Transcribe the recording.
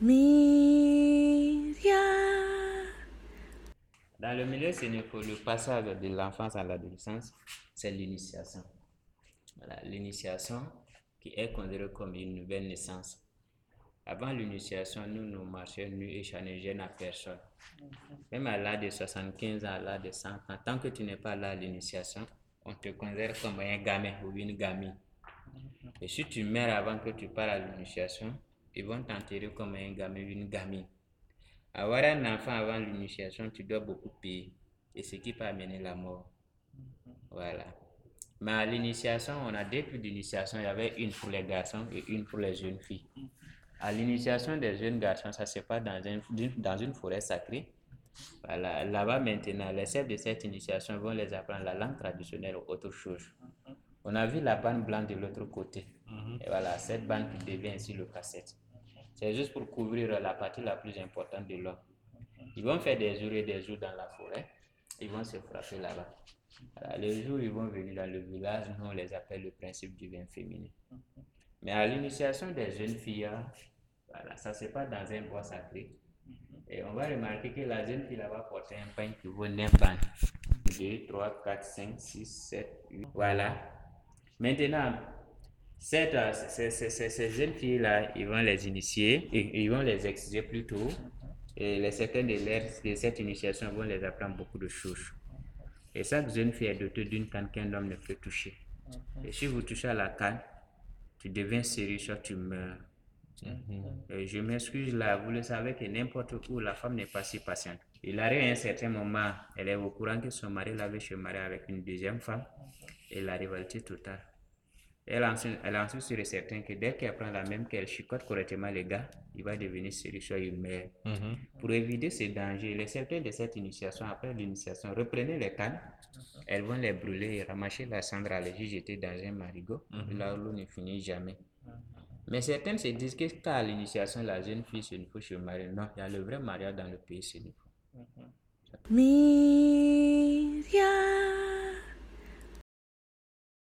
Dans le milieu sénégal, le passage de l'enfance à l'adolescence, c'est l'initiation. L'initiation qui est considérée comme une nouvelle naissance. Avant l'initiation, nous nous marchions nus et gêne à personne. Même à l'âge de 75 ans, à l'âge de 100 ans, tant que tu n'es pas là à l'initiation, on te considère comme un gamin ou une gamine. Et si tu meurs avant que tu parles à l'initiation, ils vont t'enterrer comme un gamin ou une gamine. Avoir un enfant avant l'initiation, tu dois beaucoup payer. Et ce qui peut amener la mort. Voilà. Mais à l'initiation, on a deux types d'initiation. Il y avait une pour les garçons et une pour les jeunes filles. À l'initiation des jeunes garçons, ça se passe dans, dans une forêt sacrée. Voilà. Là-bas, maintenant, les chefs de cette initiation vont les apprendre la langue traditionnelle ou autre chose. On a vu la bande blanche de l'autre côté. Et voilà, cette bande qui devient ainsi le cassette. C'est juste pour couvrir la partie la plus importante de l'homme. Ils vont faire des jours et des jours dans la forêt. Ils vont se frapper là-bas. les jours ils vont venir dans le village, nous on les appelle le principe du vin féminin. Mais à l'initiation des jeunes filles, hein, voilà, ça se passe dans un bois sacré. Et on va remarquer que la jeune fille là-bas porte un pain qui vaut 9 bandes. 2, 3, 4, 5, 6, 7, 8. Voilà. Maintenant, cette, ces, ces, ces, jeunes filles-là, ils vont les initier, et, ils vont les exiger plutôt. Et les certains de, de cette initiation vont les apprendre beaucoup de choses. Et chaque jeune fille est dotée d'une canne qu'un homme ne peut toucher. Et si vous touchez à la canne, tu deviens sérieux, soit tu meurs. Et je m'excuse là, vous le savez que n'importe où, la femme n'est pas si patiente. Il arrive à un certain moment, elle est au courant que son mari l'avait se marier avec une deuxième femme, et la rivalité totale. Elle en, elle en sûr et certain que dès qu'elle prend la même, qu'elle chicote correctement les gars, il va devenir sérieux, soit une mère. Pour éviter ces dangers, les certains de cette initiation, après l'initiation, reprenez les cannes, elles vont les brûler et ramasser la cendre à les jeter dans un marigot, là où l'eau ne finit jamais. Mais certaines se disent que qu'à l'initiation, la jeune fille se faut se marier. Non, il y a le vrai mariage dans le pays, c'est.